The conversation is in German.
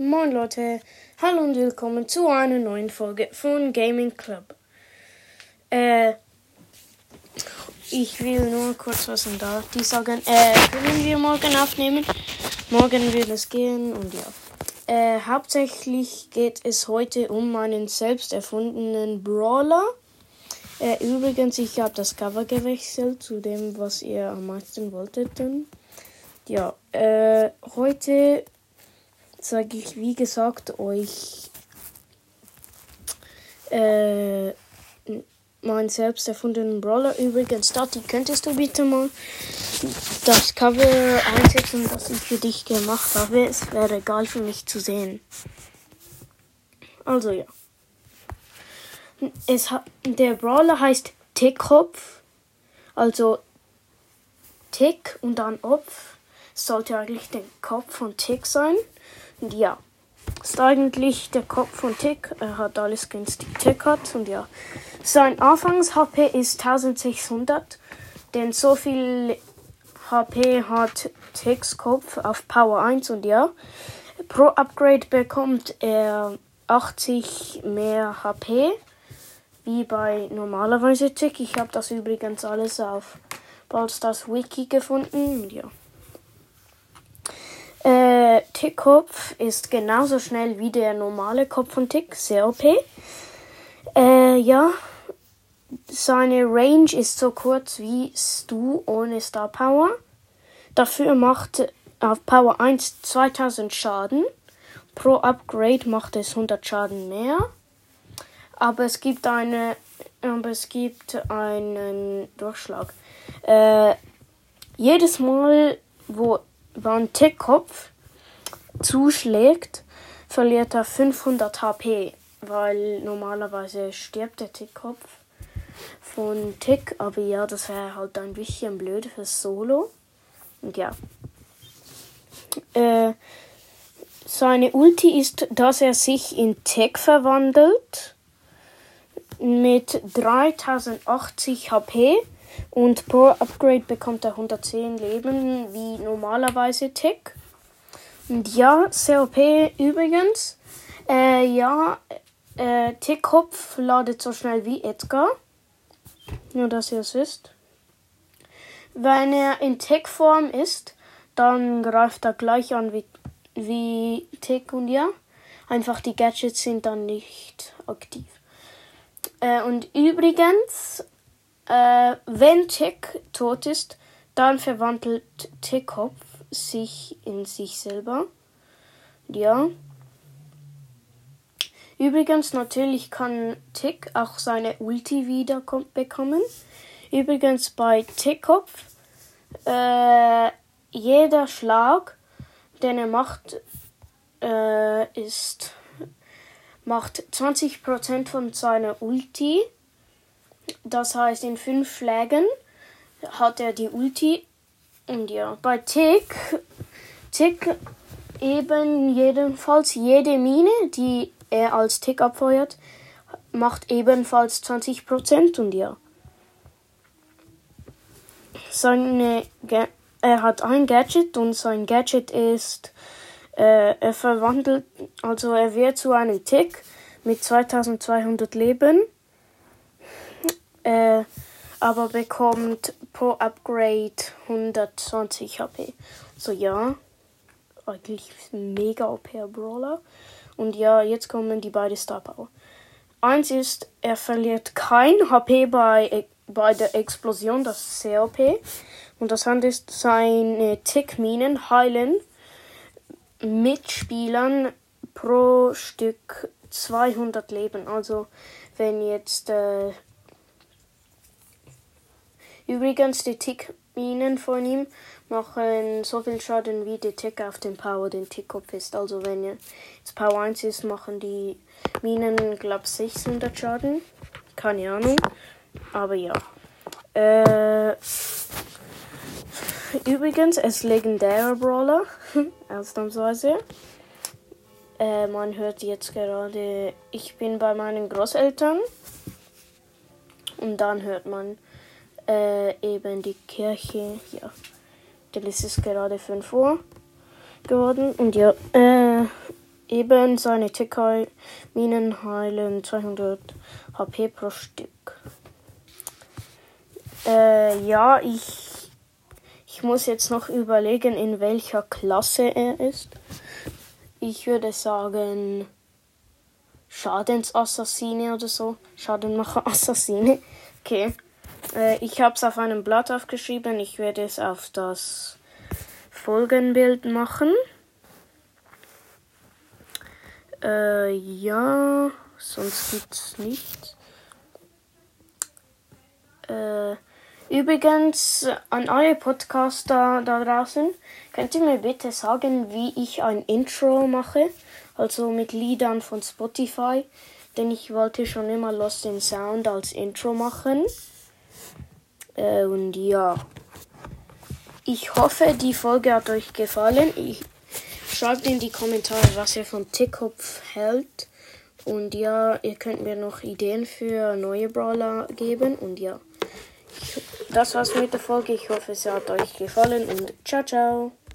Moin Leute, hallo und willkommen zu einer neuen Folge von Gaming Club. Äh, ich will nur kurz was in da. Die sagen, äh, können wir morgen aufnehmen? Morgen wird es gehen und ja. Äh, hauptsächlich geht es heute um meinen selbst erfundenen Brawler. Äh, übrigens, ich habe das Cover gewechselt zu dem, was ihr am meisten wolltet. Ja, äh, heute sage ich, wie gesagt, euch äh, meinen selbst erfundenen Brawler. Übrigens, Dati, könntest du bitte mal das Cover einsetzen, das ich für dich gemacht habe? Es wäre geil für mich zu sehen. Also ja. Es der Brawler heißt Tickkopf. Also Tick und dann Opf. Sollte eigentlich der Kopf von Tick sein. Und ja, ist eigentlich der Kopf von Tick. Er hat alles die Tick hat. Und ja, sein Anfangs-HP ist 1600. Denn so viel HP hat Ticks Kopf auf Power 1. Und ja, pro Upgrade bekommt er 80 mehr HP. Wie bei normalerweise Tick. Ich habe das übrigens alles auf Ballstars Wiki gefunden. Und ja. Äh, Tickkopf ist genauso schnell wie der normale Kopf von Tick. Sehr OP. Äh, ja. Seine Range ist so kurz wie Stu ohne Star Power. Dafür macht auf Power 1 2000 Schaden. Pro Upgrade macht es 100 Schaden mehr. Aber es gibt eine, aber es gibt einen Durchschlag. Äh, jedes Mal, wo wenn Tickkopf zuschlägt, verliert er 500 HP, weil normalerweise stirbt der Tickkopf von Tick, aber ja, das wäre halt ein bisschen blöd fürs Solo. Und ja. Äh, seine Ulti ist, dass er sich in Tick verwandelt mit 3080 HP und pro Upgrade bekommt er 110 Leben, wie normalerweise Tick. Und ja, COP übrigens. Äh, ja, äh, Tickkopf ladet so schnell wie Edgar. Nur, dass ihr es wisst. Wenn er in Tick-Form ist, dann greift er gleich an wie, wie Tick und ja. Einfach die Gadgets sind dann nicht aktiv. Äh, und übrigens, äh, wenn Tick tot ist, dann verwandelt Tickkopf sich in sich selber. Ja. Übrigens, natürlich kann Tick auch seine Ulti wieder bekommen. Übrigens bei Tickkopf, äh, jeder Schlag, den er macht, äh, ist, macht 20% von seiner Ulti. Das heißt, in fünf Schlägen hat er die Ulti. Und ja, bei Tick, Tick eben jedenfalls jede Mine, die er als Tick abfeuert, macht ebenfalls 20% und ja. Seine, er hat ein Gadget und sein Gadget ist, äh, er verwandelt, also er wird zu einem Tick mit 2200 Leben äh, aber bekommt pro Upgrade 120 HP. So ja, eigentlich mega OP Brawler. Und ja, jetzt kommen die beiden Star Power. Eins ist, er verliert kein HP bei, bei der Explosion, das ist sehr OP. Und das andere ist, seine Tickminen heilen Mitspielern pro Stück 200 Leben. Also wenn jetzt äh, Übrigens, die Tick-Minen von ihm machen so viel Schaden wie der Tick auf den Power, den Tickkopf ist. Also wenn jetzt Power 1 ist, machen die Minen, glaube ich, 600 Schaden. Keine Ahnung. Aber ja. Äh, übrigens, es legendärer Brawler. Ausnahmsweise. Äh, man hört jetzt gerade, ich bin bei meinen Großeltern. Und dann hört man äh, eben die Kirche. Ja, denn es ist gerade 5 Uhr geworden. Und ja, äh, eben seine Tickminen heilen 200 HP pro Stück. Äh, ja, ich, ich muss jetzt noch überlegen, in welcher Klasse er ist. Ich würde sagen Schadensassassine oder so. Schadenmacher-Assassine. Okay. Äh, ich habe es auf einem Blatt aufgeschrieben. Ich werde es auf das Folgenbild machen. Äh, ja, sonst gibt's nichts. Äh, übrigens, an alle Podcaster da draußen, könnt ihr mir bitte sagen, wie ich ein Intro mache? Also mit Liedern von Spotify. Denn ich wollte schon immer Lost in Sound als Intro machen. Äh, und ja. Ich hoffe, die Folge hat euch gefallen. Ich, schreibt in die Kommentare, was ihr von Tickkopf hält. Und ja, ihr könnt mir noch Ideen für neue Brawler geben. Und ja, das war's mit der Folge. Ich hoffe, es hat euch gefallen und ciao, ciao.